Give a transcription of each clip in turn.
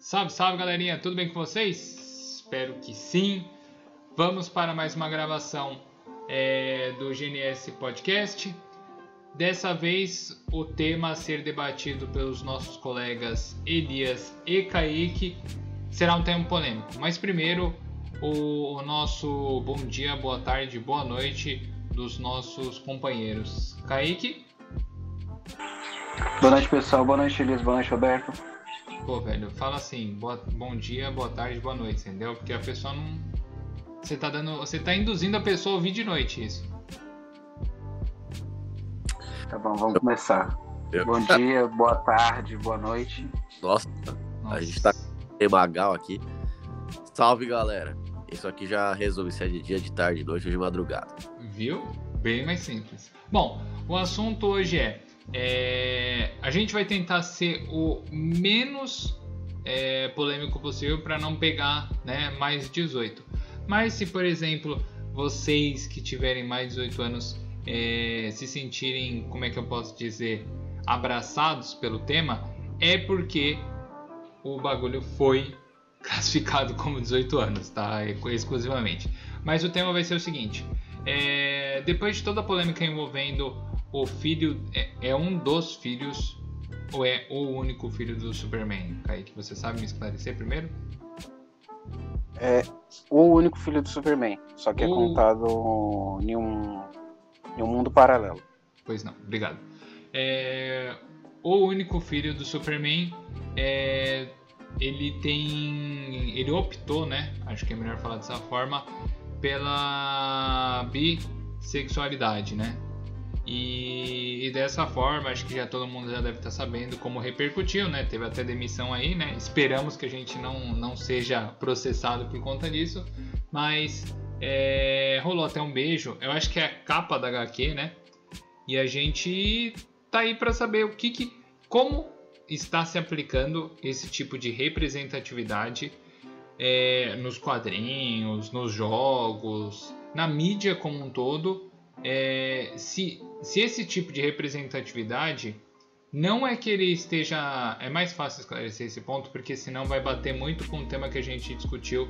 Salve, salve galerinha, tudo bem com vocês? Espero que sim. Vamos para mais uma gravação é, do GNS Podcast. Dessa vez, o tema a ser debatido pelos nossos colegas Elias e Kaique será um tema polêmico. Mas primeiro, o, nosso bom dia, boa tarde, boa noite dos nossos companheiros. Kaique? Boa noite, pessoal. Boa noite, Elias. Boa noite, Roberto. Pô, velho, fala assim, boa, bom dia, boa tarde, boa noite, entendeu? Porque a pessoa não. Você tá dando. Você tá induzindo a pessoa a ouvir de noite isso. Tá bom, vamos começar. Eu... Bom dia, boa tarde, boa noite. Nossa, Nossa. a gente tá Magal aqui. Salve galera! Isso aqui já resolve se é de dia, de tarde, de noite ou de madrugada. Viu? Bem mais simples. Bom, o assunto hoje é é, a gente vai tentar ser o menos é, polêmico possível para não pegar né, mais 18. Mas se, por exemplo, vocês que tiverem mais de 18 anos é, se sentirem, como é que eu posso dizer, abraçados pelo tema, é porque o bagulho foi classificado como 18 anos, tá? Exclusivamente. Mas o tema vai ser o seguinte: é, depois de toda a polêmica envolvendo o filho é, é, um dos filhos ou é o único filho do Superman? Kaique, você sabe me esclarecer primeiro? É o único filho do Superman, só que é o... é contado em um, em um mundo paralelo. Pois não, obrigado. É, o único filho do Superman é, ele tem ele optou né acho que é melhor falar dessa forma pela bissexualidade né e, e, dessa forma, acho que já todo mundo já deve estar sabendo como repercutiu, né? Teve até demissão aí, né? Esperamos que a gente não, não seja processado por conta disso, mas é, rolou até um beijo. Eu acho que é a capa da HQ, né? E a gente tá aí para saber o que, que como está se aplicando esse tipo de representatividade é, nos quadrinhos, nos jogos, na mídia como um todo. É, se se esse tipo de representatividade não é que ele esteja. É mais fácil esclarecer esse ponto, porque senão vai bater muito com o tema que a gente discutiu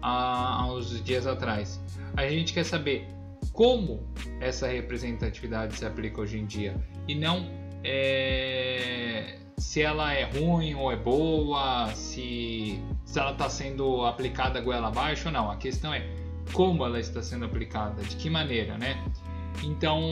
há, uns dias atrás. A gente quer saber como essa representatividade se aplica hoje em dia e não é, se ela é ruim ou é boa, se, se ela está sendo aplicada goela abaixo ou não. A questão é como ela está sendo aplicada, de que maneira, né? Então,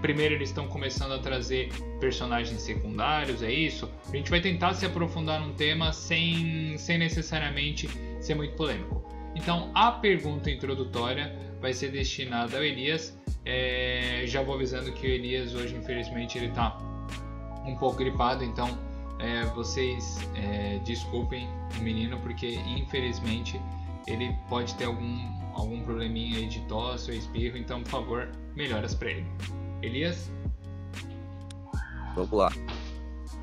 primeiro eles estão começando a trazer personagens secundários, é isso. A gente vai tentar se aprofundar num tema sem, sem necessariamente ser muito polêmico. Então, a pergunta introdutória vai ser destinada ao Elias. É, já vou avisando que o Elias hoje, infelizmente, ele está um pouco gripado, então é, vocês é, desculpem o menino, porque infelizmente ele pode ter algum, algum probleminha aí de tosse ou espirro, então por favor, melhoras para ele. Elias? Vamos lá.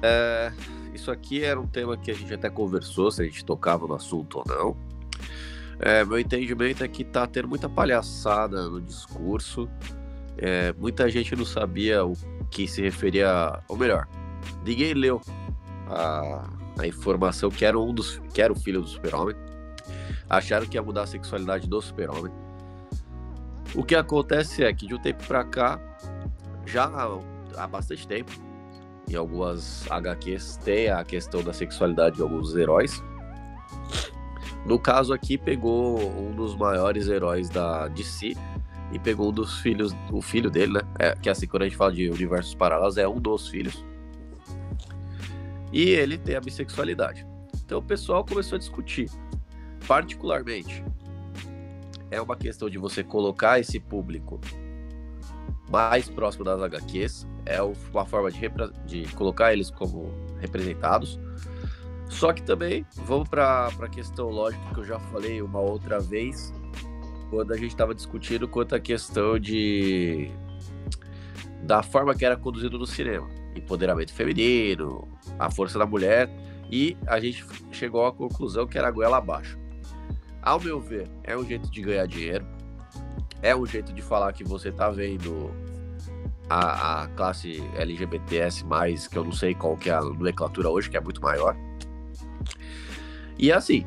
É, isso aqui era um tema que a gente até conversou se a gente tocava no assunto ou não. É, meu entendimento é que tá tendo muita palhaçada no discurso. É, muita gente não sabia o que se referia, ou melhor, ninguém leu a, a informação que era um dos que era o filho do super-homem acharam que ia mudar a sexualidade do super-homem. O que acontece é que de um tempo para cá, já há bastante tempo, em algumas HQs tem a questão da sexualidade de alguns heróis. No caso aqui, pegou um dos maiores heróis da DC e pegou um dos filhos, o filho dele, né? É, que assim, quando a gente fala de universos paralelos, é um dos filhos. E ele tem a bissexualidade. Então o pessoal começou a discutir particularmente, é uma questão de você colocar esse público mais próximo das HQs, é uma forma de, de colocar eles como representados. Só que também, vamos para a questão lógica que eu já falei uma outra vez, quando a gente estava discutindo quanto à questão de da forma que era conduzido no cinema, empoderamento feminino, a força da mulher, e a gente chegou à conclusão que era goela abaixo. Ao meu ver, é um jeito de ganhar dinheiro, é um jeito de falar que você tá vendo a, a classe LGBTS, que eu não sei qual que é a nomenclatura hoje, que é muito maior. E assim,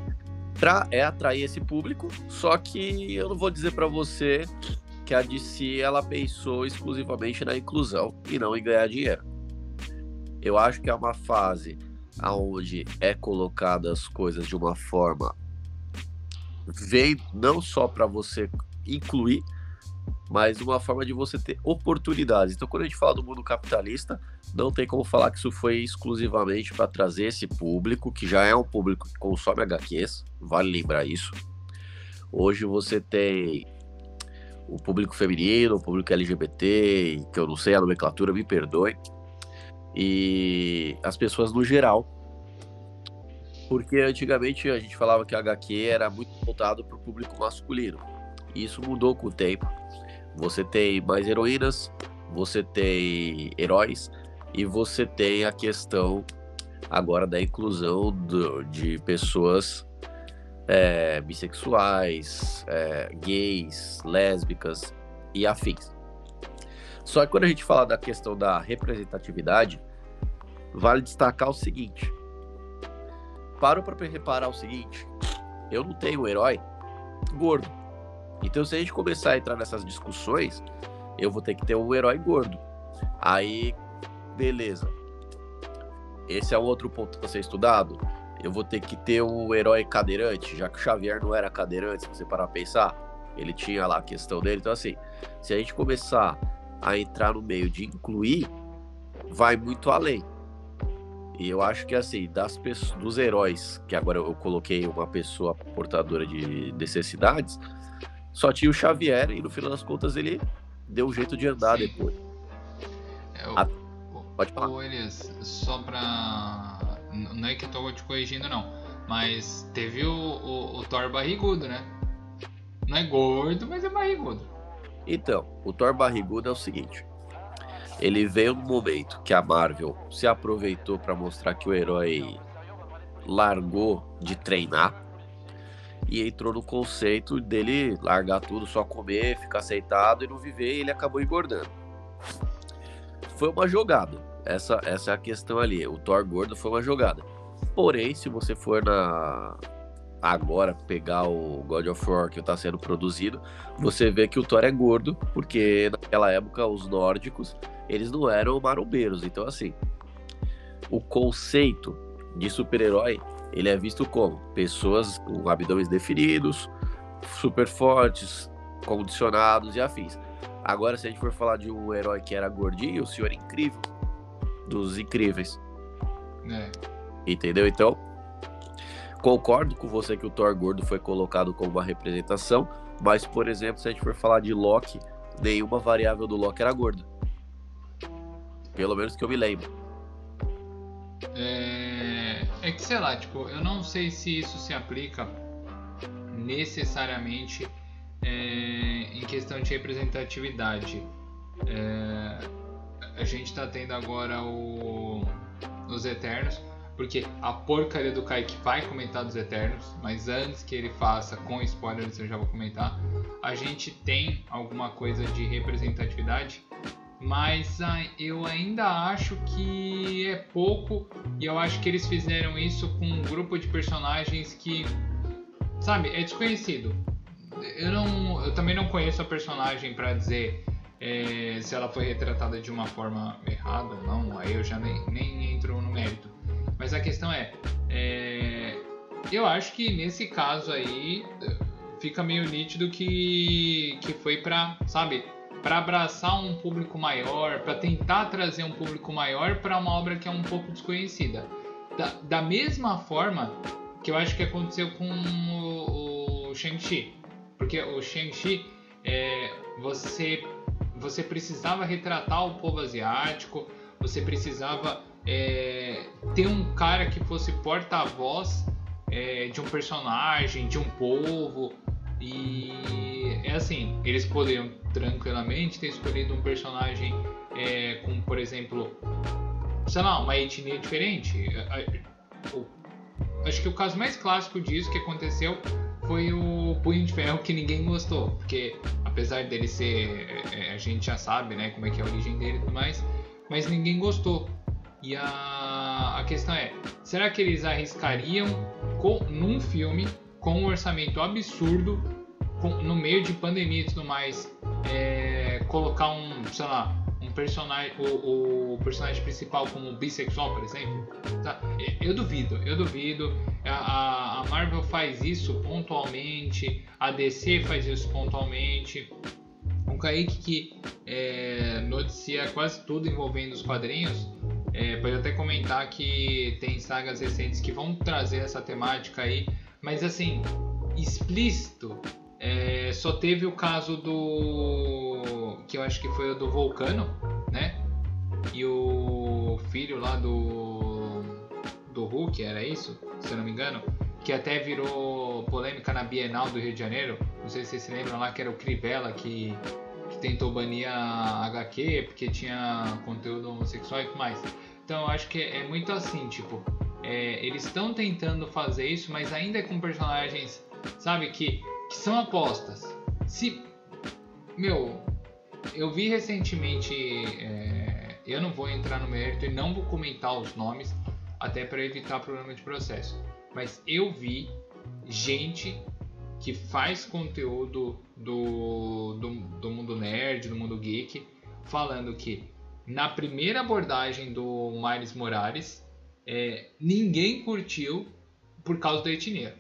pra, é atrair esse público, só que eu não vou dizer para você que a DC ela pensou exclusivamente na inclusão e não em ganhar dinheiro. Eu acho que é uma fase aonde é colocada as coisas de uma forma vem não só para você incluir, mas uma forma de você ter oportunidades. Então, quando a gente fala do mundo capitalista, não tem como falar que isso foi exclusivamente para trazer esse público, que já é um público que consome HQs, vale lembrar isso. Hoje você tem o público feminino, o público LGBT, que eu não sei a nomenclatura, me perdoe, e as pessoas no geral. Porque antigamente a gente falava que a HQ era muito voltado para o público masculino. E isso mudou com o tempo. Você tem mais heroínas, você tem heróis, e você tem a questão agora da inclusão do, de pessoas é, bissexuais, é, gays, lésbicas e afins. Só que quando a gente fala da questão da representatividade, vale destacar o seguinte. Paro para reparar o seguinte: eu não tenho um herói gordo. Então, se a gente começar a entrar nessas discussões, eu vou ter que ter um herói gordo. Aí, beleza. Esse é um outro ponto a ser estudado. Eu vou ter que ter um herói cadeirante, já que o Xavier não era cadeirante, se você parar pra pensar. Ele tinha lá a questão dele. Então, assim, se a gente começar a entrar no meio de incluir, vai muito além. E eu acho que assim, das pessoas, dos heróis, que agora eu coloquei uma pessoa portadora de necessidades, só tinha o Xavier e no final das contas ele deu um jeito de andar Sim. depois. É, o, a... Pode falar. Ô, Elias, só pra. Não é que eu tô te corrigindo, não. Mas teve o, o, o Thor barrigudo, né? Não é gordo, mas é barrigudo. Então, o Thor barrigudo é o seguinte. Ele veio no momento que a Marvel se aproveitou para mostrar que o herói largou de treinar e entrou no conceito dele largar tudo, só comer, ficar aceitado e não viver, e ele acabou engordando. Foi uma jogada. Essa, essa é a questão ali. O Thor gordo foi uma jogada. Porém, se você for na, agora pegar o God of War que está sendo produzido, você vê que o Thor é gordo, porque naquela época os nórdicos, eles não eram marombeiros. Então, assim, o conceito de super-herói, ele é visto como pessoas com abdômenes definidos, super fortes, condicionados e afins. Agora, se a gente for falar de um herói que era gordinho, o senhor é incrível. Dos incríveis. É. Entendeu? Então, Concordo com você que o Thor gordo foi colocado como uma representação, mas, por exemplo, se a gente for falar de Loki, nenhuma variável do Loki era gorda. Pelo menos que eu me lembro. É... é que sei lá, tipo, eu não sei se isso se aplica necessariamente é... em questão de representatividade. É... A gente tá tendo agora o... os Eternos porque a porcaria do Kaique vai comentar dos Eternos, mas antes que ele faça, com spoilers eu já vou comentar, a gente tem alguma coisa de representatividade, mas ah, eu ainda acho que é pouco e eu acho que eles fizeram isso com um grupo de personagens que, sabe, é desconhecido. Eu, não, eu também não conheço a personagem para dizer é, se ela foi retratada de uma forma errada ou não, aí eu já nem, nem entro no mérito. Mas a questão é, é, eu acho que nesse caso aí fica meio nítido que, que foi para, sabe, para abraçar um público maior, para tentar trazer um público maior para uma obra que é um pouco desconhecida. Da, da mesma forma que eu acho que aconteceu com o, o Shang-Chi, porque o Shang-Chi é, você você precisava retratar o povo asiático, você precisava é, ter um cara que fosse porta-voz é, de um personagem, de um povo. E é assim, eles poderiam tranquilamente ter escolhido um personagem é, com, por exemplo, sei lá, uma etnia diferente. Acho que o caso mais clássico disso que aconteceu foi o Punho de Ferro que ninguém gostou, porque apesar dele ser, é, a gente já sabe, né, como é que é a origem dele e tudo mais, mas ninguém gostou. E a, a questão é: será que eles arriscariam com, num filme com um orçamento absurdo, com, no meio de pandemia e tudo mais, é, colocar um, sei lá, um personagem, o, o, personagem principal como bissexual, por exemplo? Tá? Eu duvido, eu duvido. A, a Marvel faz isso pontualmente, a DC faz isso pontualmente. O Kaique que é, noticia quase tudo envolvendo os quadrinhos, é, pode até comentar que tem sagas recentes que vão trazer essa temática aí, mas assim, explícito, é, só teve o caso do. que eu acho que foi o do Vulcano, né? E o filho lá do. do Hulk, era isso? Se eu não me engano. Que até virou polêmica na Bienal do Rio de Janeiro. Não sei se vocês se lembram lá que era o Crivella que que tentou banir a HQ porque tinha conteúdo homossexual e tudo mais. Então eu acho que é, muito assim, tipo, é, eles estão tentando fazer isso, mas ainda é com personagens, sabe, que, que são apostas. Se. Meu, eu vi recentemente. É, eu não vou entrar no mérito e não vou comentar os nomes, até para evitar problema de processo. Mas eu vi gente que faz conteúdo do, do, do mundo nerd, do mundo geek, falando que na primeira abordagem do Miles Morales, é, ninguém curtiu por causa da etnia.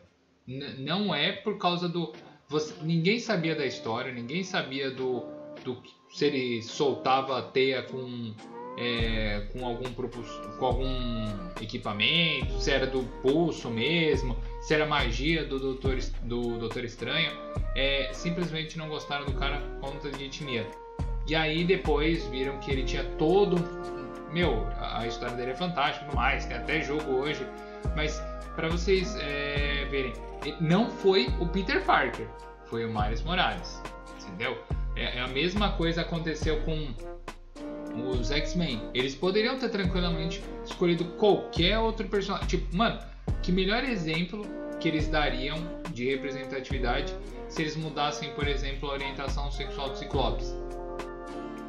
N não é por causa do. Você, ninguém sabia da história, ninguém sabia do, do se ele soltava a teia com, é, com, algum, com algum equipamento, se era do pulso mesmo, se era magia do Doutor, do Doutor Estranho, é, simplesmente não gostaram do cara por conta de etnia. E aí depois viram que ele tinha todo. Meu, a história dele é fantástica e mais, tem até jogo hoje. Mas para vocês é, verem, não foi o Peter Parker, foi o Miles Morales. Entendeu? É, é a mesma coisa aconteceu com os X-Men. Eles poderiam ter tranquilamente escolhido qualquer outro personagem. Tipo, mano, que melhor exemplo que eles dariam de representatividade se eles mudassem, por exemplo, a orientação sexual do Ciclopes?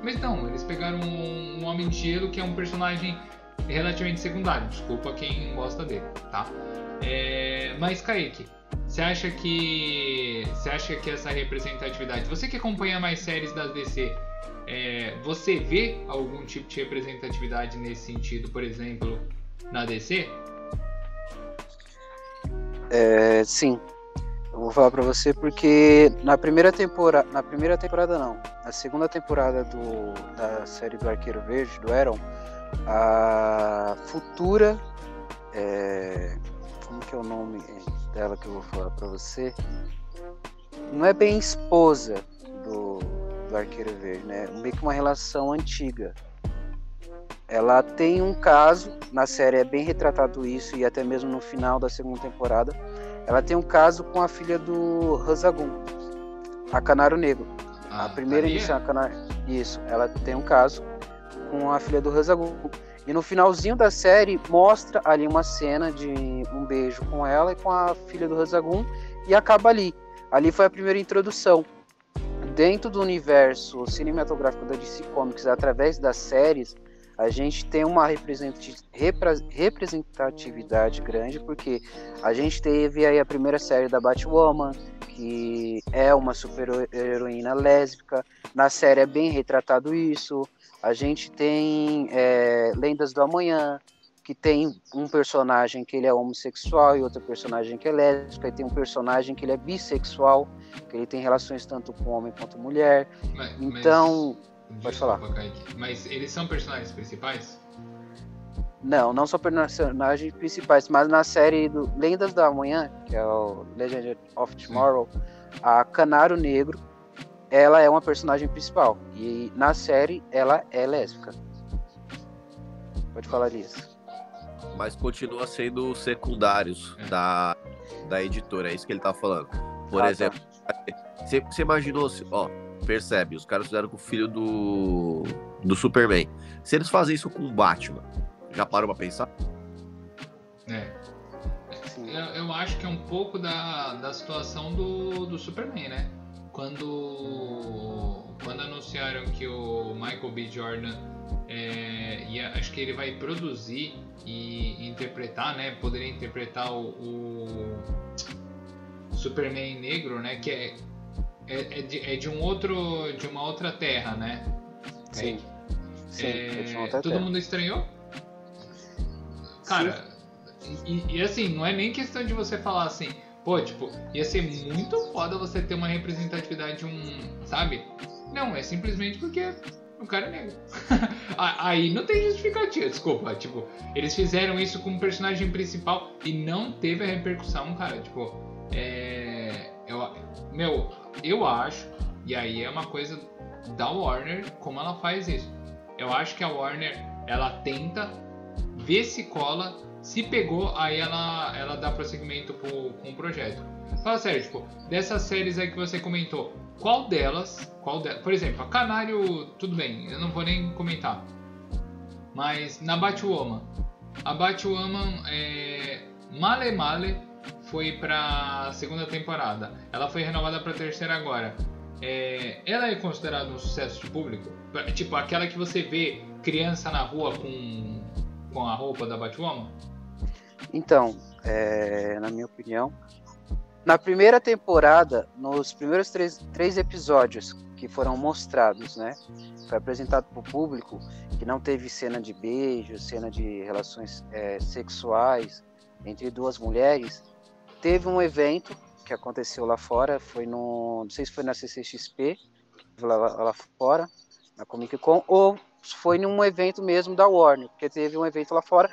Mas não, eles pegaram um, um Homem de Gelo que é um personagem relativamente secundário. Desculpa quem gosta dele, tá? É, mas Kaique, você acha que você acha que essa representatividade, você que acompanha mais séries da DC, é, você vê algum tipo de representatividade nesse sentido, por exemplo, na DC? É, sim. Eu vou falar para você porque na primeira temporada, na primeira temporada não, na segunda temporada do, da série do Arqueiro Verde, do Aaron, a futura, é, como que é o nome dela que eu vou falar para você? Não é bem esposa do, do Arqueiro Verde, né? Meio que uma relação antiga. Ela tem um caso, na série é bem retratado isso, e até mesmo no final da segunda temporada, ela tem um caso com a filha do Razagum, a Canário Negro. Ah, a primeira edição, a Canário... Isso, ela tem um caso com a filha do Razagum. E no finalzinho da série mostra ali uma cena de um beijo com ela e com a filha do Razagum e acaba ali. Ali foi a primeira introdução. Dentro do universo cinematográfico da DC Comics, através das séries, a gente tem uma representatividade grande, porque a gente teve aí a primeira série da Batwoman, que é uma super heroína lésbica, na série é bem retratado isso. A gente tem é, Lendas do Amanhã, que tem um personagem que ele é homossexual e outro personagem que é lésbico, e tem um personagem que ele é bissexual, que ele tem relações tanto com homem quanto mulher. Mas, então, mas Pode falar. Mas eles são personagens principais? Não, não são personagens principais, mas na série do Lendas da Manhã, que é o Legend of Tomorrow, Sim. a Canário Negro, ela é uma personagem principal. E na série ela é lésbica. Pode falar disso. Mas continua sendo secundários é. da, da editora, é isso que ele tá falando. Por ah, tá. exemplo, tá. você, você imaginou, ó, percebe, os caras fizeram com o filho do, do Superman. Se eles fazem isso com o Batman, já parou pra pensar? É. Eu, eu, acho que é um pouco da, da situação do, do Superman, né? Quando, quando anunciaram que o Michael B. Jordan é, e acho que ele vai produzir e interpretar, né? Poderia interpretar o, o Superman negro, né? Que é, é, é, de, é, de, um outro, de uma outra terra, né? Sim. Sim, é, todo terra. mundo estranhou? Cara, e, e, assim, não é nem questão de você falar assim, pô, tipo, ia ser muito foda você ter uma representatividade, um, sabe? Não, é simplesmente porque o cara é negro. Aí não tem justificativa, desculpa. Tipo, eles fizeram isso com o personagem principal e não teve a repercussão, cara. Tipo, é. Eu, meu, eu acho, e aí é uma coisa da Warner, como ela faz isso. Eu acho que a Warner, ela tenta ver se cola, se pegou, aí ela, ela dá prosseguimento pro, com o projeto. Fala sério, tipo, dessas séries aí que você comentou, qual delas, qual de, por exemplo, a Canário, tudo bem, eu não vou nem comentar. Mas na Batwoman, a Batwoman é, Male Male foi pra segunda temporada. Ela foi renovada pra terceira agora. É, ela é considerada um sucesso de público? Tipo, aquela que você vê criança na rua com, com a roupa da Batwoman? Então, é, na minha opinião, na primeira temporada, nos primeiros três, três episódios que foram mostrados, né? Foi apresentado para o público que não teve cena de beijo, cena de relações é, sexuais entre duas mulheres. Teve um evento que aconteceu lá fora, foi no, não sei se foi na CCXP, lá, lá fora, na Comic Con, ou foi num evento mesmo da Warner, porque teve um evento lá fora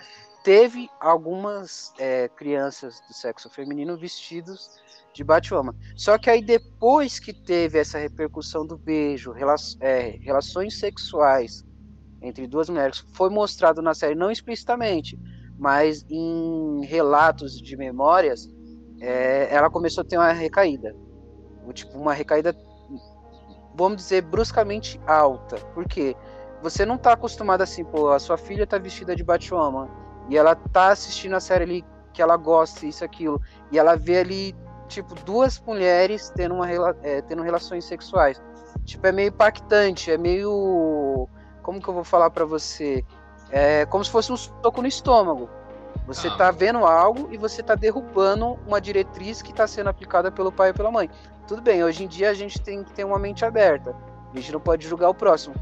teve algumas é, crianças do sexo feminino vestidos de Batwoman. Só que aí depois que teve essa repercussão do beijo, rela é, relações sexuais entre duas mulheres, foi mostrado na série não explicitamente, mas em relatos de memórias, é, ela começou a ter uma recaída, tipo uma recaída, vamos dizer bruscamente alta, porque você não está acostumado assim, pô, a sua filha está vestida de Batwoman e ela tá assistindo a série ali que ela gosta, isso, aquilo, e ela vê ali, tipo, duas mulheres tendo, uma, é, tendo relações sexuais. Tipo, é meio impactante, é meio. Como que eu vou falar para você? É como se fosse um soco no estômago. Você ah. tá vendo algo e você tá derrubando uma diretriz que está sendo aplicada pelo pai e pela mãe. Tudo bem, hoje em dia a gente tem que ter uma mente aberta. A gente não pode julgar o próximo.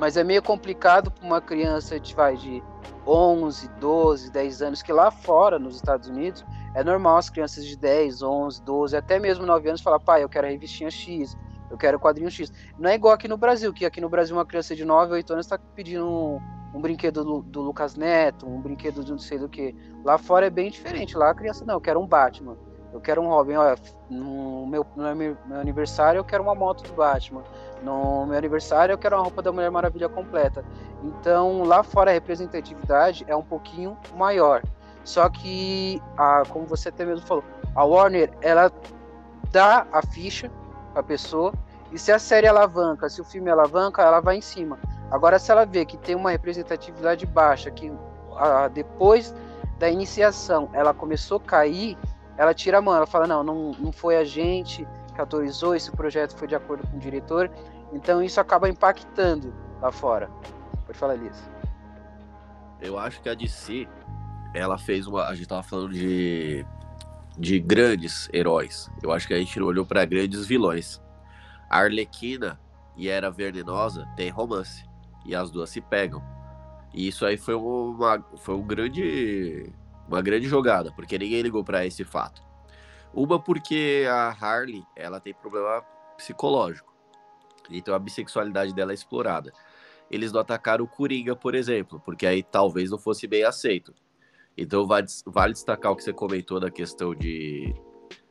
Mas é meio complicado para uma criança de, vai, de 11, 12, 10 anos, que lá fora, nos Estados Unidos, é normal as crianças de 10, 11, 12, até mesmo 9 anos falar, pai, eu quero a revistinha X, eu quero o quadrinho X. Não é igual aqui no Brasil, que aqui no Brasil uma criança de 9, 8 anos está pedindo um, um brinquedo do, do, Lucas Neto, um brinquedo de não sei do que. Lá fora é bem diferente, lá a criança, não, eu quero um Batman. Eu quero um Robin, olha, no meu, no meu aniversário eu quero uma moto do Batman. No meu aniversário eu quero uma roupa da Mulher Maravilha completa. Então lá fora a representatividade é um pouquinho maior. Só que, a, como você até mesmo falou, a Warner ela dá a ficha para a pessoa e se a série alavanca, se o filme alavanca, ela vai em cima. Agora, se ela vê que tem uma representatividade baixa, que a, depois da iniciação ela começou a cair, ela tira a mão, ela fala, não, não, não foi a gente que autorizou, esse projeto foi de acordo com o diretor, então isso acaba impactando lá fora. Pode falar, Elias. Eu acho que a DC, ela fez uma. A gente tava falando de, de grandes heróis. Eu acho que a gente olhou para grandes vilões. A Arlequina e Era Venenosa tem romance. E as duas se pegam. E isso aí foi uma, foi um grande uma grande jogada, porque ninguém ligou para esse fato. Uma porque a Harley, ela tem problema psicológico. Então a bissexualidade dela é explorada. Eles não atacaram o Coringa, por exemplo, porque aí talvez não fosse bem aceito. Então vale, destacar o que você comentou da questão de,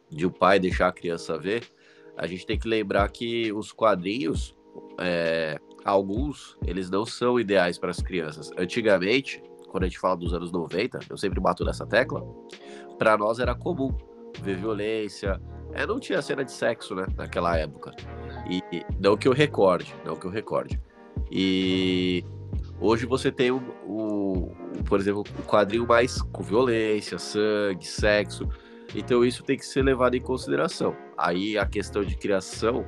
de o pai deixar a criança ver. A gente tem que lembrar que os quadrinhos, é, alguns, eles não são ideais para as crianças. Antigamente, quando a gente fala dos anos 90, eu sempre bato nessa tecla, para nós era comum ver violência. É, não tinha cena de sexo, né, naquela época. E não que eu recorde, não que eu recorde. E hoje você tem o, o, por exemplo, o quadrinho mais com violência, sangue, sexo. Então isso tem que ser levado em consideração. Aí a questão de criação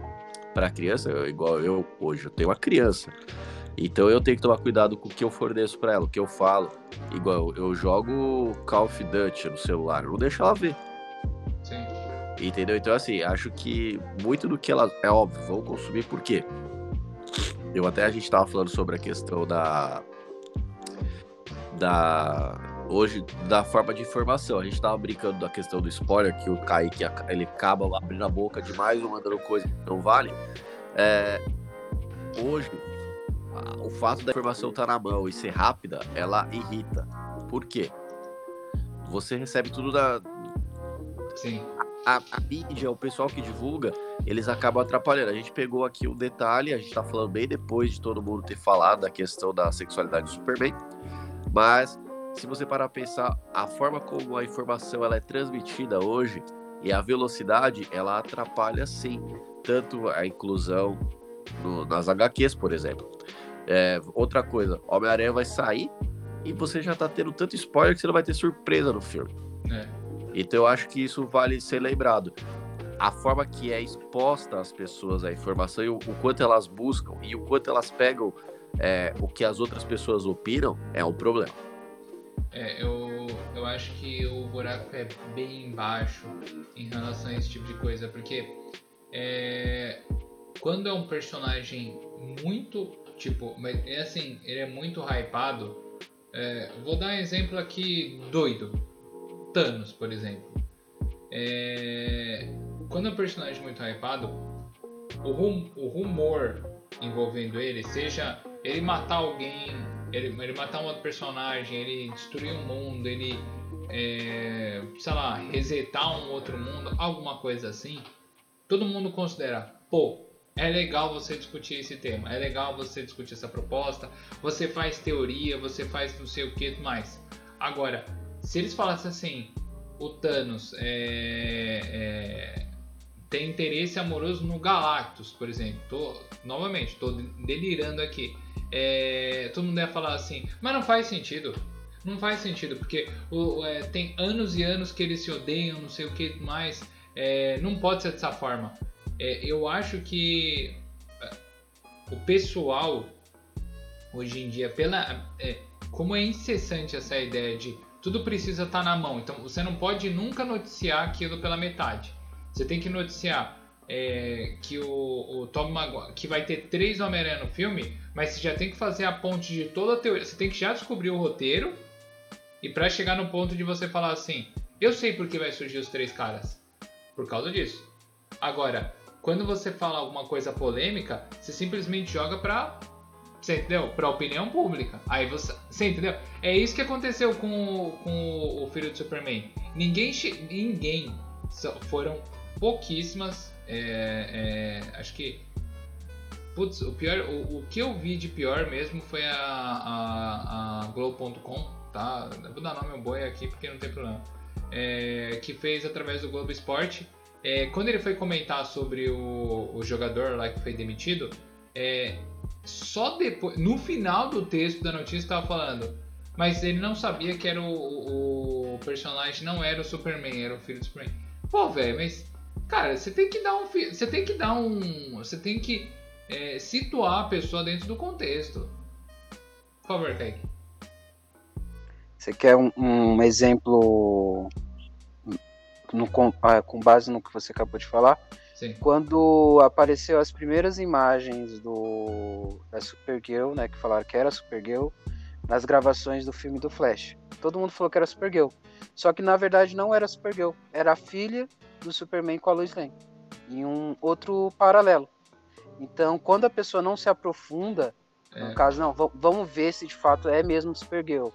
para criança, igual eu hoje eu tenho uma criança. Então eu tenho que tomar cuidado com o que eu forneço para ela, o que eu falo. Igual eu jogo Call of Duty no celular, eu não deixo ela ver. Sim. Entendeu? Então, assim, acho que muito do que ela. É óbvio, vão consumir por quê? Eu até a gente tava falando sobre a questão da. Da. Hoje, da forma de informação. A gente tava brincando da questão do spoiler, que o Kaique ele acaba abrindo a boca demais ou mandando coisa que não vale. É, hoje, o fato da informação estar tá na mão e ser rápida, ela irrita. Por quê? Você recebe tudo da. Sim. A, a mídia, o pessoal que divulga, eles acabam atrapalhando. A gente pegou aqui um detalhe, a gente tá falando bem depois de todo mundo ter falado da questão da sexualidade do Superman. Mas, se você parar a pensar, a forma como a informação ela é transmitida hoje e a velocidade, ela atrapalha sim. Tanto a inclusão no, nas HQs, por exemplo. É, outra coisa, Homem-Aranha vai sair e você já tá tendo tanto spoiler que você não vai ter surpresa no filme. É. Então eu acho que isso vale ser lembrado. A forma que é exposta às pessoas a informação e o, o quanto elas buscam e o quanto elas pegam é, o que as outras pessoas opinam é um problema. É, eu, eu acho que o buraco é bem baixo em relação a esse tipo de coisa, porque é, quando é um personagem muito Tipo, mas é assim, ele é muito hypado. É, vou dar um exemplo aqui doido. Thanos, por exemplo. É, quando é um personagem muito hypado, o, rum, o rumor envolvendo ele, seja ele matar alguém, ele, ele matar um outro personagem, ele destruir um mundo, ele, é, sei lá, resetar um outro mundo, alguma coisa assim, todo mundo considera, pô, é legal você discutir esse tema, é legal você discutir essa proposta, você faz teoria, você faz não sei o que mais. Agora, se eles falassem assim, o Thanos é, é, tem interesse amoroso no Galactus, por exemplo, tô, novamente, estou delirando aqui. É, todo mundo ia falar assim, mas não faz sentido. Não faz sentido, porque o, é, tem anos e anos que eles se odeiam, não sei o que mais. É, não pode ser dessa forma. É, eu acho que é, o pessoal hoje em dia, pela é, como é incessante essa ideia de tudo precisa estar tá na mão, então você não pode nunca noticiar aquilo pela metade. Você tem que noticiar é, que o, o Tom Maguire, que vai ter três Homem-Aranha no filme, mas você já tem que fazer a ponte de toda a teoria. Você tem que já descobrir o roteiro e para chegar no ponto de você falar assim, eu sei por que vai surgir os três caras, por causa disso. Agora, quando você fala alguma coisa polêmica, você simplesmente joga pra. Você entendeu? Pra opinião pública. Aí você. Você entendeu? É isso que aconteceu com o, com o filho do Superman. Ninguém. Ninguém. Foram pouquíssimas. É, é, acho que. Putz, o pior. O, o, que eu vi de pior mesmo foi a, a, a Globo.com, tá? Eu vou dar nome ao boi aqui porque não tem problema. É, que fez através do Globo Esporte é, quando ele foi comentar sobre o, o jogador lá que foi demitido, é, só depois, no final do texto da notícia estava falando, mas ele não sabia que era o, o, personagem não era o Superman, era o filho do Superman. Pô, velho, mas cara, você tem que dar um, você tem que dar um, você tem que é, situar a pessoa dentro do contexto. Por favor, Kaique. Você quer um, um exemplo no, com, ah, com base no que você acabou de falar, Sim. quando apareceu as primeiras imagens do da Supergirl, né, que falaram que era Supergirl, nas gravações do filme do Flash. Todo mundo falou que era Supergirl. Só que na verdade não era Supergirl, era a filha do Superman com a Lois Lane, em um outro paralelo. Então, quando a pessoa não se aprofunda, é. no caso, não, vamos ver se de fato é mesmo Supergirl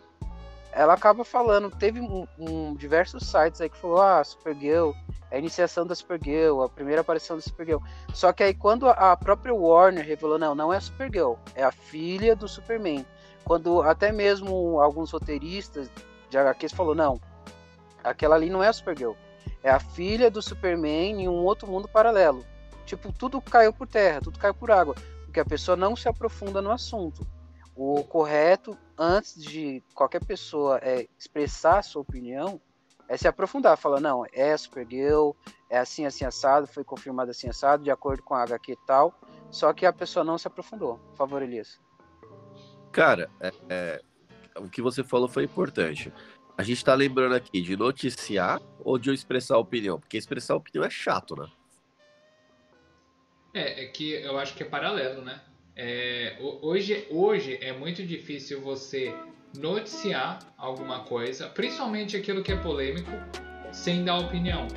ela acaba falando, teve um, um, diversos sites aí que falou, ah, Supergirl, a iniciação da Supergirl, a primeira aparição da Supergirl. Só que aí quando a própria Warner revelou, não, não é a Supergirl, é a filha do Superman. Quando até mesmo alguns roteiristas de HQs falou, não, aquela ali não é a Supergirl, é a filha do Superman em um outro mundo paralelo. Tipo, tudo caiu por terra, tudo caiu por água, porque a pessoa não se aprofunda no assunto. O correto, antes de qualquer pessoa é, expressar a sua opinião, é se aprofundar, falar, não, é Supergirl, é assim, assim, assado, foi confirmado assim, assado, de acordo com a HQ e tal, só que a pessoa não se aprofundou. Por favor, Elias. Cara, é, é, o que você falou foi importante. A gente tá lembrando aqui de noticiar ou de expressar opinião? Porque expressar opinião é chato, né? É, é que eu acho que é paralelo, né? É, hoje, hoje é muito difícil você noticiar alguma coisa, principalmente aquilo que é polêmico, sem dar opinião.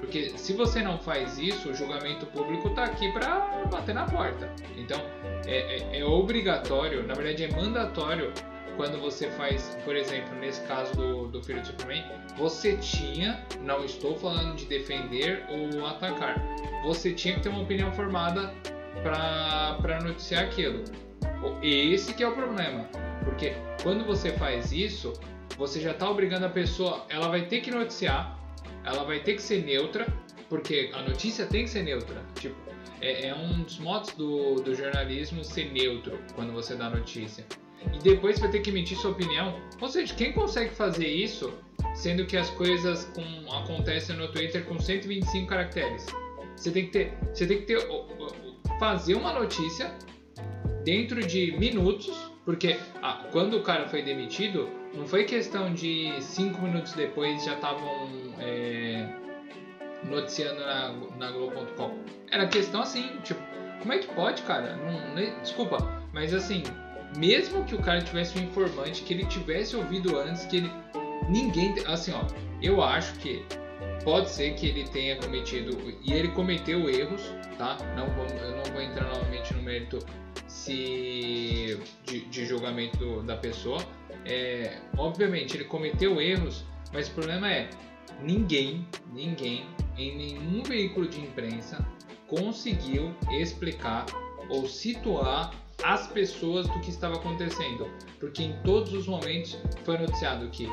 Porque se você não faz isso, o julgamento público está aqui para bater na porta. Então é, é, é, obrigatório, na verdade é mandatório, quando você faz, por exemplo, nesse caso do, do filho de Superman, você tinha, não estou falando de defender ou atacar, você tinha que ter uma opinião formada para noticiar aquilo. Esse que é o problema. Porque quando você faz isso, você já está obrigando a pessoa, ela vai ter que noticiar, ela vai ter que ser neutra, porque a notícia tem que ser neutra. Tipo, é, é um dos modos do, do jornalismo ser neutro quando você dá notícia. E depois vai ter que emitir sua opinião. Ou seja, quem consegue fazer isso, sendo que as coisas com, acontecem no Twitter com 125 caracteres? Você tem que ter, você tem que ter, fazer uma notícia dentro de minutos porque ah, quando o cara foi demitido, não foi questão de cinco minutos depois já estavam é, noticiando na, na Globo.com. Era questão assim, tipo, como é que pode, cara? Não, não, desculpa, mas assim, mesmo que o cara tivesse um informante, que ele tivesse ouvido antes, que ele. Ninguém. Assim, ó, eu acho que pode ser que ele tenha cometido. E ele cometeu erros, tá? Não vou, eu não vou entrar novamente no mérito se de, de julgamento da pessoa. É, obviamente ele cometeu erros, mas o problema é ninguém, ninguém em nenhum veículo de imprensa conseguiu explicar ou situar as pessoas do que estava acontecendo, porque em todos os momentos foi noticiado que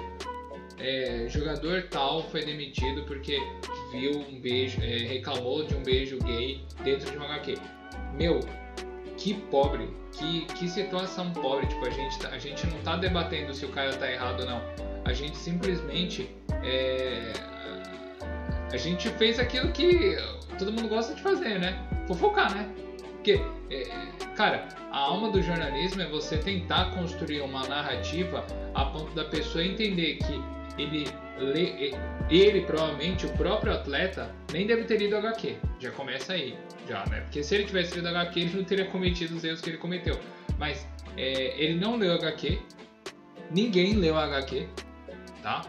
é, jogador tal foi demitido porque viu um beijo, é, reclamou de um beijo gay dentro de uma HQ. Meu, que pobre, que, que situação pobre. Tipo, a gente, tá, a gente não tá debatendo se o cara tá errado ou não. A gente simplesmente. É, a gente fez aquilo que todo mundo gosta de fazer, né? Fofocar, né? Porque, é, cara, a alma do jornalismo é você tentar construir uma narrativa a ponto da pessoa entender que ele lê, ele provavelmente, o próprio atleta, nem deve ter lido HQ. Já começa aí, já, né? Porque se ele tivesse lido HQ, ele não teria cometido os erros que ele cometeu. Mas é, ele não leu HQ, ninguém leu HQ, tá?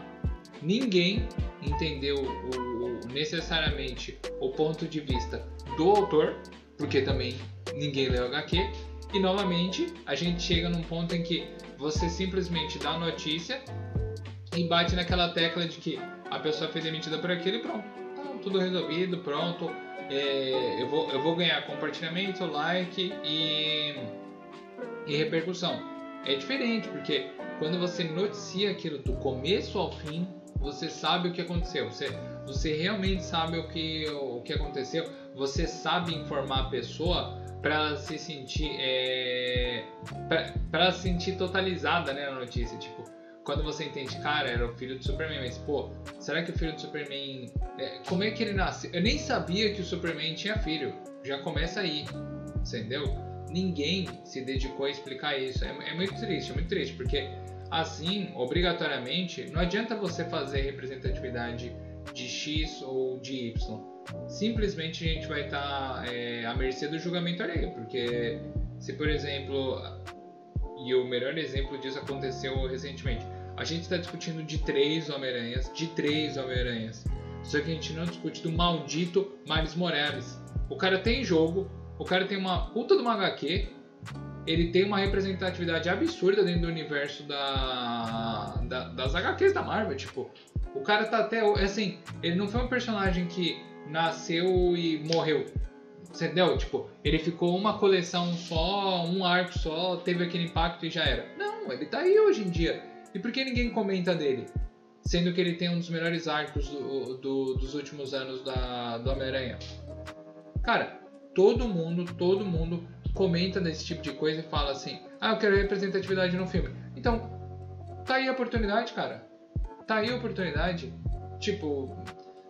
Ninguém entendeu o, o, necessariamente o ponto de vista do autor, porque também ninguém leu HQ. E novamente a gente chega num ponto em que você simplesmente dá a notícia e bate naquela tecla de que a pessoa foi demitida por aquilo e pronto, tá tudo resolvido, pronto. É, eu, vou, eu vou ganhar compartilhamento, like e, e repercussão. É diferente, porque quando você noticia aquilo do começo ao fim, você sabe o que aconteceu. Você, você realmente sabe o que, o que aconteceu. Você sabe informar a pessoa para ela se sentir é, para se sentir totalizada né, na notícia. Tipo, quando você entende, cara, era o filho do Superman, mas pô, será que o filho do Superman. É, como é que ele nasce? Eu nem sabia que o Superman tinha filho. Já começa aí, entendeu? Ninguém se dedicou a explicar isso. É, é muito triste, é muito triste, porque assim, obrigatoriamente, não adianta você fazer representatividade de X ou de Y. Simplesmente a gente vai estar tá, é, à mercê do julgamento alheio, porque se, por exemplo, e o melhor exemplo disso aconteceu recentemente. A gente está discutindo de três Homem-Aranhas, de três Homem-Aranhas. Só que a gente não discute do maldito Miles Morales. O cara tem jogo, o cara tem uma puta de uma HQ, ele tem uma representatividade absurda dentro do universo da, da, das HQs da Marvel. Tipo, o cara tá até. Assim, ele não foi um personagem que nasceu e morreu. Entendeu? Tipo, ele ficou uma coleção só, um arco só, teve aquele impacto e já era. Não, ele tá aí hoje em dia. E por que ninguém comenta dele? Sendo que ele tem um dos melhores arcos do, do, dos últimos anos da, do Homem-Aranha. Cara, todo mundo, todo mundo comenta desse tipo de coisa e fala assim: ah, eu quero representatividade no filme. Então, tá aí a oportunidade, cara. Tá aí a oportunidade. Tipo,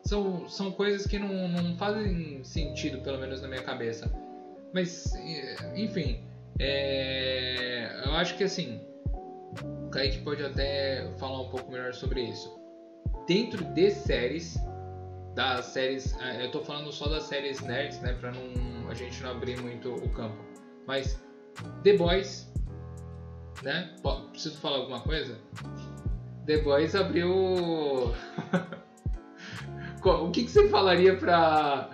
são, são coisas que não, não fazem sentido, pelo menos na minha cabeça. Mas, enfim, É, eu acho que assim, o Kaique pode até falar um pouco melhor sobre isso. Dentro de séries, das séries, é, eu tô falando só das séries nerds, né, pra não, a gente não abrir muito o campo. Mas The Boys, né? Preciso falar alguma coisa? The Boys abriu. o que, que você falaria para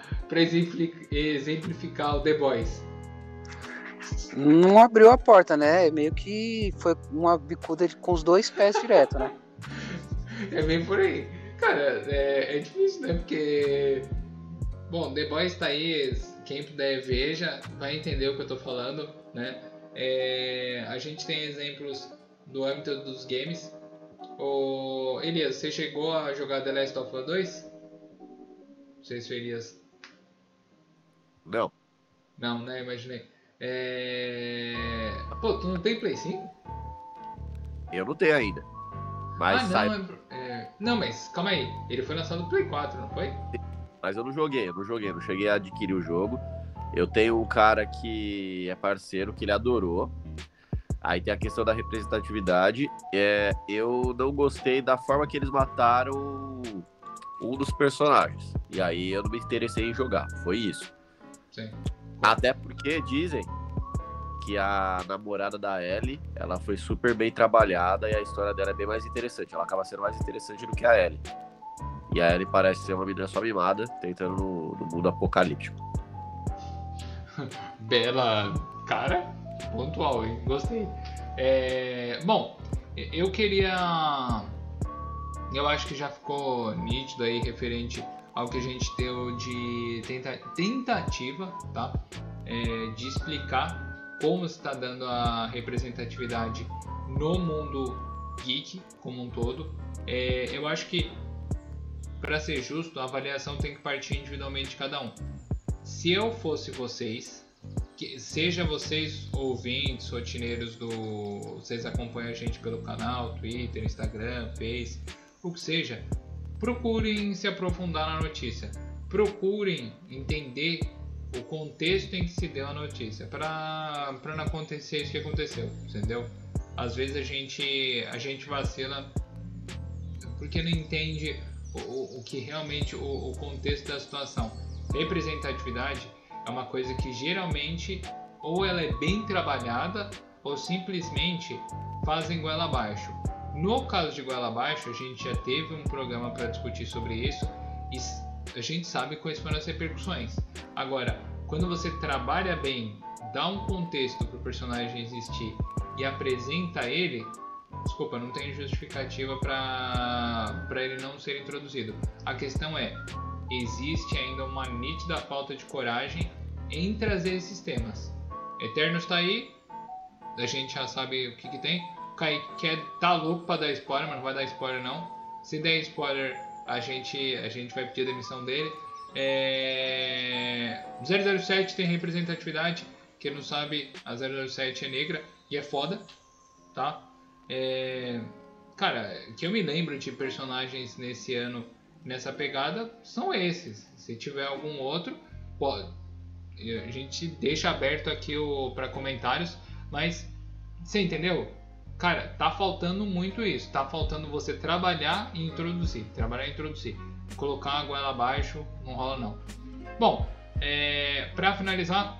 exemplificar o The Boys? Não abriu a porta, né? É meio que foi uma bicuda com os dois pés direto, né? é bem por aí. Cara, é, é difícil, né? Porque. Bom, The Boys tá aí, quem puder veja, vai entender o que eu tô falando, né? É, a gente tem exemplos do âmbito dos games. O Elias, você chegou a jogar The Last of Us 2? Não sei se o Elias. Não. Não, né? Imaginei. É... Pô, tu não tem Play 5? Eu não tenho ainda. Mas ah, não, sai... é... não, mas calma aí. Ele foi lançado no Play 4, não foi? Mas eu não joguei, eu não joguei, não cheguei a adquirir o jogo. Eu tenho um cara que é parceiro, que ele adorou. Aí tem a questão da representatividade. É, eu não gostei da forma que eles mataram um dos personagens. E aí eu não me interessei em jogar. Foi isso. Sim. Até porque dizem que a namorada da Ellie, ela foi super bem trabalhada e a história dela é bem mais interessante. Ela acaba sendo mais interessante do que a Ellie. E a Ellie parece ser uma menina só mimada, tentando no, no mundo apocalíptico. Bela cara, pontual, hein? Gostei. É, bom, eu queria. Eu acho que já ficou nítido aí referente ao que a gente deu de tenta, tentativa, tá? É, de explicar como está dando a representatividade no mundo geek como um todo. É, eu acho que para ser justo, a avaliação tem que partir individualmente de cada um se eu fosse vocês, que, seja vocês ouvintes, rotineiros do. Vocês acompanham a gente pelo canal, Twitter, Instagram, Face, o que seja, procurem se aprofundar na notícia. Procurem entender o contexto em que se deu a notícia, para não acontecer isso que aconteceu, entendeu? Às vezes a gente, a gente vacila porque não entende o, o que realmente o, o contexto da situação representatividade é uma coisa que geralmente ou ela é bem trabalhada ou simplesmente fazem goela abaixo. No caso de goela abaixo, a gente já teve um programa para discutir sobre isso e a gente sabe quais foram as repercussões. Agora, quando você trabalha bem, dá um contexto para o personagem existir e apresenta ele, desculpa, não tem justificativa para ele não ser introduzido. A questão é, existe ainda uma nítida falta de coragem em trazer esses temas. Eternos tá aí, a gente já sabe o que, que tem. O Kaique quer, tá louco pra dar spoiler, mas não vai dar spoiler não. Se der spoiler, a gente, a gente vai pedir a demissão dele. É... 007 tem representatividade. Quem não sabe, a 007 é negra e é foda, tá? É... Cara, que eu me lembro de personagens nesse ano nessa pegada são esses. Se tiver algum outro, pode, a gente deixa aberto aqui para comentários, mas você entendeu? Cara, tá faltando muito isso. Tá faltando você trabalhar e introduzir. Trabalhar e introduzir. Colocar a goela abaixo não rola não. Bom, é, para finalizar,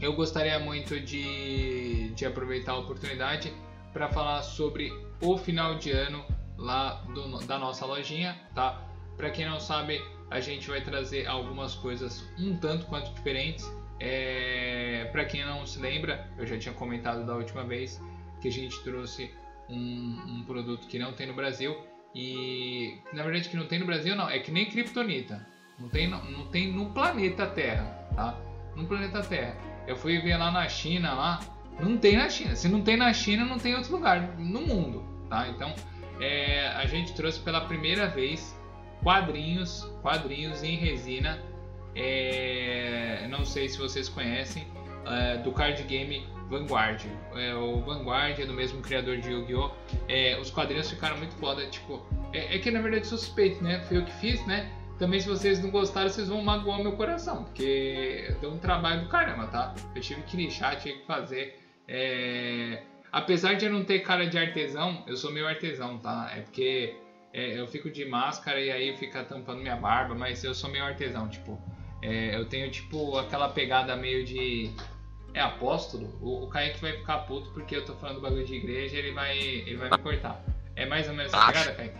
eu gostaria muito de, de aproveitar a oportunidade para falar sobre o final de ano lá do, da nossa lojinha, tá? Para quem não sabe, a gente vai trazer algumas coisas um tanto quanto diferentes. É... Para quem não se lembra, eu já tinha comentado da última vez que a gente trouxe um, um produto que não tem no Brasil e na verdade que não tem no Brasil não, é que nem Kryptonita. Não tem, não, não tem no planeta Terra, tá? No planeta Terra. Eu fui ver lá na China, lá, não tem na China. Se não tem na China, não tem em outro lugar no mundo, tá? Então, é, a gente trouxe pela primeira vez quadrinhos, quadrinhos em resina. É, não sei se vocês conhecem, é, do card game Vanguard. É, o Vanguard é do mesmo criador de Yu-Gi-Oh! É, os quadrinhos ficaram muito foda, tipo, é, é, que na verdade suspeito, né? Foi eu que fiz, né? também se vocês não gostaram, vocês vão magoar meu coração, porque deu um trabalho do caramba, tá? Eu tive que lixar, tive que fazer. É... Apesar de eu não ter cara de artesão, eu sou meio artesão, tá? É porque é, eu fico de máscara e aí fica tampando minha barba, mas eu sou meio artesão, tipo. É, eu tenho, tipo, aquela pegada meio de. É apóstolo? O, o Kaique vai ficar puto porque eu tô falando bagulho de igreja ele vai, ele vai me cortar. É mais ou menos essa pegada, Kaique?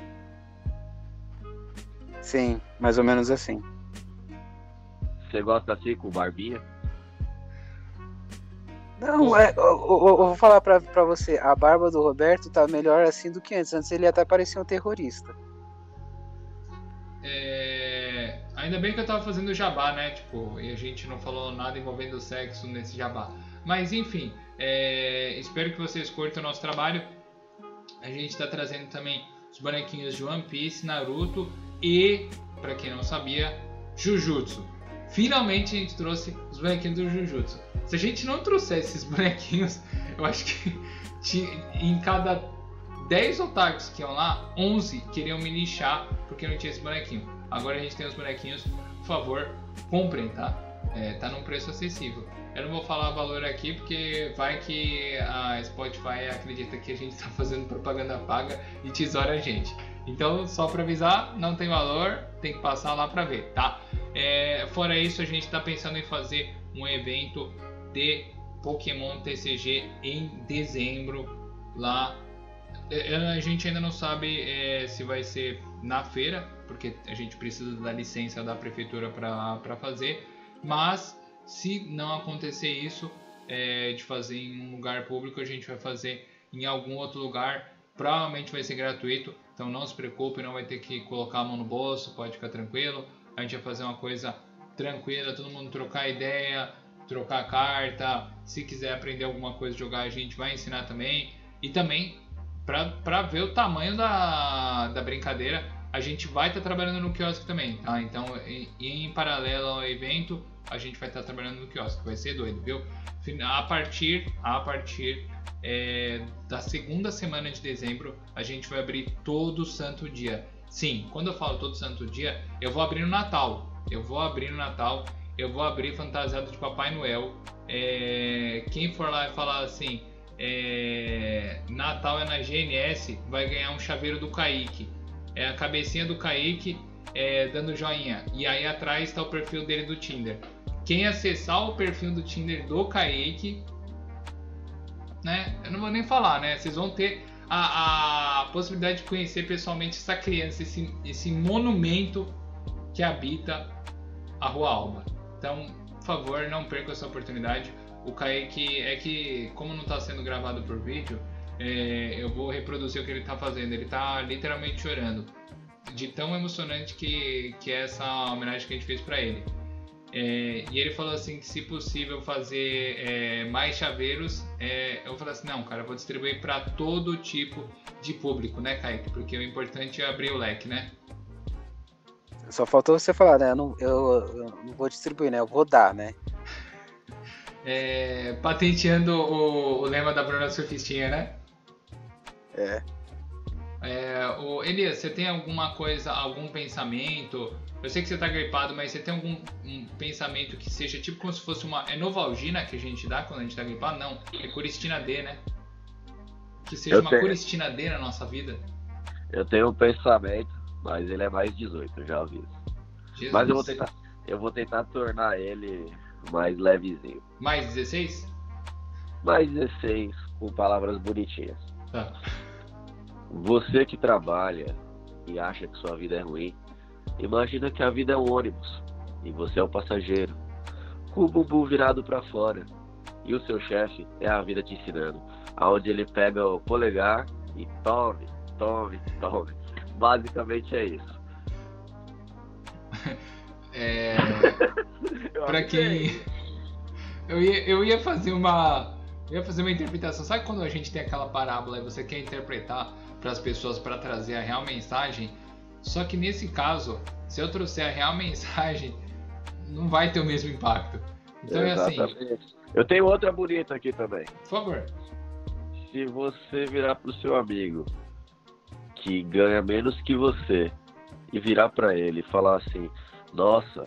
Sim, mais ou menos assim. Você gosta assim com barbinha? Não, é, eu, eu- eu vou falar pra, pra você, a barba do Roberto tá melhor assim do que antes. Antes ele até parecia um terrorista. É, Ainda bem que eu tava fazendo jabá, né? Tipo, e a gente não falou nada envolvendo sexo nesse jabá. Mas enfim, é, espero que vocês curtam o nosso trabalho. A gente tá trazendo também os bonequinhos de One Piece, Naruto e, pra quem não sabia, Jujutsu. Finalmente a gente trouxe os bonequinhos do Jujutsu. Se a gente não trouxesse esses bonequinhos, eu acho que em cada 10 otakus que iam lá, 11 queriam me lixar porque não tinha esse bonequinho. Agora a gente tem os bonequinhos, por favor, comprem, tá? É, tá num preço acessível. Eu não vou falar valor aqui porque vai que a Spotify acredita que a gente tá fazendo propaganda paga e tesoura a gente. Então, só pra avisar, não tem valor, tem que passar lá pra ver, tá? É, fora isso, a gente tá pensando em fazer um evento de Pokémon TCG em dezembro lá. É, A gente ainda não sabe é, se vai ser na feira, porque a gente precisa da licença da prefeitura para fazer, mas se não acontecer isso, é, de fazer em um lugar público, a gente vai fazer em algum outro lugar, provavelmente vai ser gratuito, então não se preocupe, não vai ter que colocar a mão no bolso, pode ficar tranquilo, a gente vai fazer uma coisa tranquila, todo mundo trocar ideia, trocar carta, se quiser aprender alguma coisa jogar, a gente vai ensinar também, e também para ver o tamanho da, da brincadeira, a gente vai estar trabalhando no quiosque também, tá? Então, em, em paralelo ao evento, a gente vai estar trabalhando no quiosque, vai ser doido, viu? A partir, a partir é, da segunda semana de dezembro, a gente vai abrir todo santo dia. Sim, quando eu falo todo santo dia, eu vou abrir no Natal. Eu vou abrir no Natal, eu vou abrir fantasiado de Papai Noel. É, quem for lá e falar assim, é, Natal é na GNS, vai ganhar um chaveiro do Kaique. É a cabecinha do Kaique é, dando joinha. E aí atrás está o perfil dele do Tinder. Quem acessar o perfil do Tinder do Kaique, né? Eu não vou nem falar, né? Vocês vão ter a, a possibilidade de conhecer pessoalmente essa criança, esse, esse monumento que habita a Rua Alba. Então, por favor, não perca essa oportunidade. O Kaique é que, como não está sendo gravado por vídeo, é, eu vou reproduzir o que ele está fazendo. Ele está literalmente chorando. De tão emocionante que, que é essa homenagem que a gente fez para ele. É, e ele falou assim que se possível fazer é, mais chaveiros, é, eu falei assim, não, cara, eu vou distribuir para todo tipo de público, né, Kaique? Porque o importante é abrir o leque, né? Só faltou você falar, né? Eu não, eu, eu não vou distribuir, né? Eu vou dar, né? É, patenteando o, o, lema da Bruna Surfistinha, né? É. é o Elias, você tem alguma coisa, algum pensamento? Eu sei que você tá gripado, mas você tem algum um pensamento que seja tipo como se fosse uma. É Novalgina que a gente dá quando a gente tá gripado? Não, é Curistina D, né? Que seja Eu uma tenho. Curistina D na nossa vida. Eu tenho um pensamento, mas ele é mais 18, eu já aviso. Jesus. Mas eu vou tentar, eu vou tentar tornar ele mais levezinho. Mais 16? Mais 16, com palavras bonitinhas. Tá. Você que trabalha e acha que sua vida é ruim, imagina que a vida é um ônibus e você é o passageiro, com o bumbum virado para fora. E o seu chefe é a vida te ensinando, aonde ele pega o polegar e tome, tome, tome. Basicamente é isso. É. Avisei. quem. Eu ia, eu ia fazer uma. Eu ia fazer uma interpretação. Sabe quando a gente tem aquela parábola e você quer interpretar para as pessoas para trazer a real mensagem? Só que nesse caso, se eu trouxer a real mensagem, não vai ter o mesmo impacto. Então é assim, Exatamente. Eu tenho outra bonita aqui também. por favor. Se você virar pro seu amigo que ganha menos que você e virar para ele e falar assim: Nossa,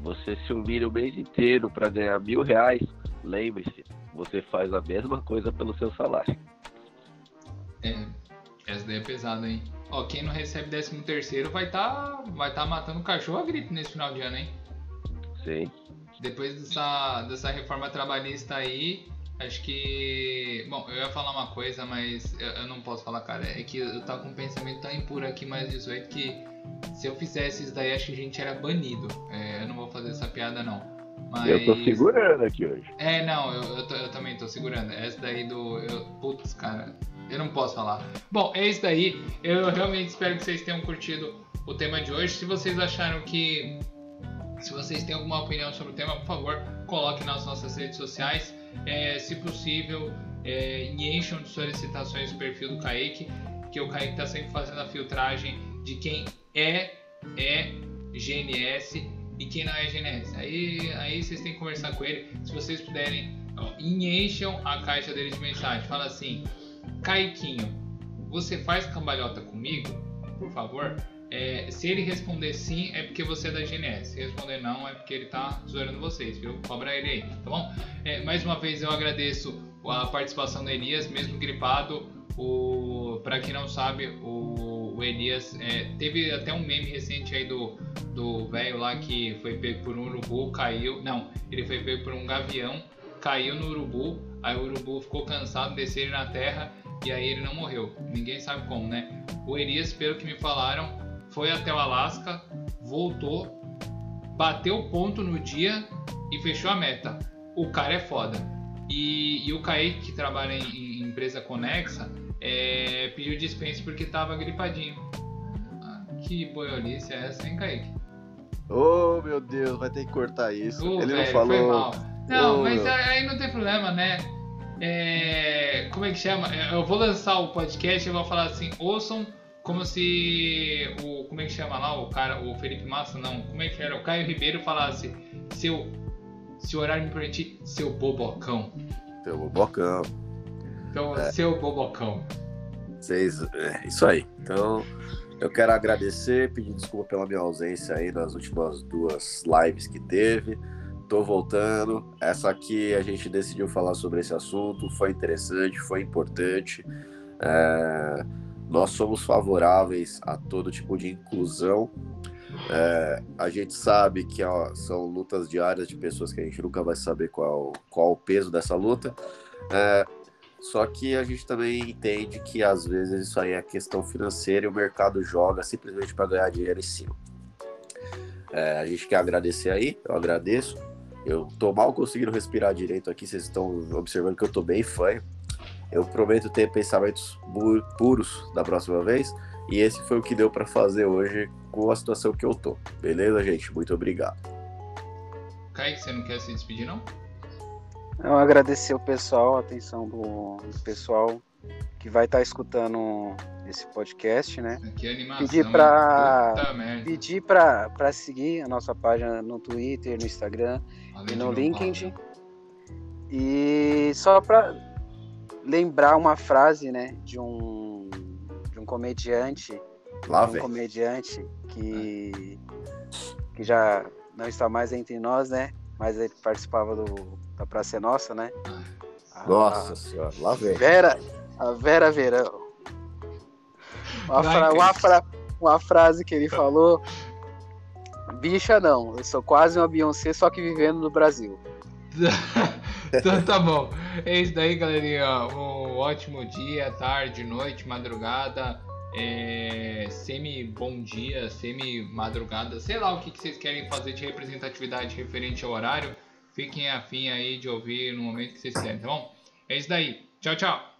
você se humilha o mês inteiro para ganhar mil reais, lembre-se, você faz a mesma coisa pelo seu salário. É, essa daí é pesada, hein? Ó, quem não recebe 13 terceiro vai tá, vai tá matando cachorro a gripe nesse final de ano, hein? Sim. Depois dessa, dessa reforma trabalhista aí, acho que. Bom, eu ia falar uma coisa, mas eu, eu não posso falar, cara. É que eu tava com um pensamento tão impuro aqui mais 18 que se eu fizesse isso daí, acho que a gente era banido. É, eu não vou fazer essa piada, não. Mas... Eu tô segurando aqui hoje. É, não, eu, eu, tô, eu, também tô segurando. Essa daí do. Eu, putz, cara, eu não posso falar. Bom, é isso daí. Eu realmente espero que vocês tenham curtido o tema de hoje. Se vocês acharam que. Se vocês têm alguma opinião sobre o tema, por favor, coloque nas nossas redes sociais. É, se possível, é, encham de solicitações o perfil do Kaique, que o Kaique está sempre fazendo a filtragem de quem é, é GNS e quem não é GNS. Aí, aí vocês têm que conversar com ele. Se vocês puderem, ó, encham a caixa dele de mensagem. Fala assim, Caiquinho, você faz cambalhota comigo? Por favor. É, se ele responder sim, é porque você é da GNS. Se responder não, é porque ele tá zoando vocês, viu? Cobra ele aí, tá bom? É, mais uma vez eu agradeço a participação do Elias, mesmo gripado. O, pra quem não sabe, o, o Elias é, teve até um meme recente aí do do velho lá que foi pego por um urubu, caiu. Não, ele foi pego por um gavião, caiu no urubu, aí o urubu ficou cansado, desceu ele na terra e aí ele não morreu. Ninguém sabe como, né? O Elias, pelo que me falaram, foi até o Alasca, voltou, bateu o ponto no dia e fechou a meta. O cara é foda. E, e o Kaique, que trabalha em, em empresa conexa, é, pediu dispensa porque tava gripadinho. Ah, que boiolice é essa, hein, Kaique? Oh, meu Deus, vai ter que cortar isso. Uh, Ele velho, não falou. Não, Oh, mas meu. aí não tem problema, né? É, como é que chama? Eu vou lançar o podcast e vou falar assim, ouçam como se o. Como é que chama lá? O cara, o Felipe Massa, não. Como é que era? O Caio Ribeiro falasse, seu. Se o horário me permitir, seu bobocão. Pelo bocão. Então, É. seu bobocão. Vocês. É isso aí. Então, eu quero agradecer, pedir desculpa pela minha ausência aí nas últimas duas lives que teve. Tô voltando. Essa aqui a gente decidiu falar sobre esse assunto. Foi interessante, foi importante. É, nós somos favoráveis a todo tipo de inclusão. É, a gente sabe que ó, são lutas diárias de pessoas que a gente nunca vai saber qual, qual o peso dessa luta. É, só que a gente também entende que às vezes isso aí é questão financeira e o mercado joga simplesmente para ganhar dinheiro em cima. É, a gente quer agradecer aí, eu agradeço. Eu tô mal conseguindo respirar direito aqui, vocês estão observando que eu tô bem fanho. Eu prometo ter pensamentos puros da próxima vez. E esse foi o que deu para fazer hoje com a situação que eu tô. Beleza, gente? Muito obrigado. Kaique, você não quer se despedir, não? Eu agradecer o pessoal, a atenção do, do pessoal que vai estar escutando esse podcast, né? Que animação. Pedir merda. Pedir para seguir a nossa página no Twitter, no Instagram Além e no LinkedIn. E só para lembrar uma frase, né, de um de um comediante, Lá um vem. comediante que que já não está mais entre nós, né? Mas ele participava do da Praça é Nossa, né? A- Nossa senhora, lá a vem. Vera, a Vera Verão. Uma, Vai, fra- uma, fra- uma frase que ele falou: Bicha não, eu sou quase uma Beyoncé, só que vivendo no Brasil. então tá bom. É isso daí, galerinha. Um ótimo dia, tarde, noite, madrugada. É, semi bom dia, semi madrugada, sei lá o que, que vocês querem fazer de representatividade referente ao horário. Fiquem afim aí de ouvir no momento que vocês quiserem, tá bom? É isso daí. Tchau, tchau.